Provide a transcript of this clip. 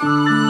Música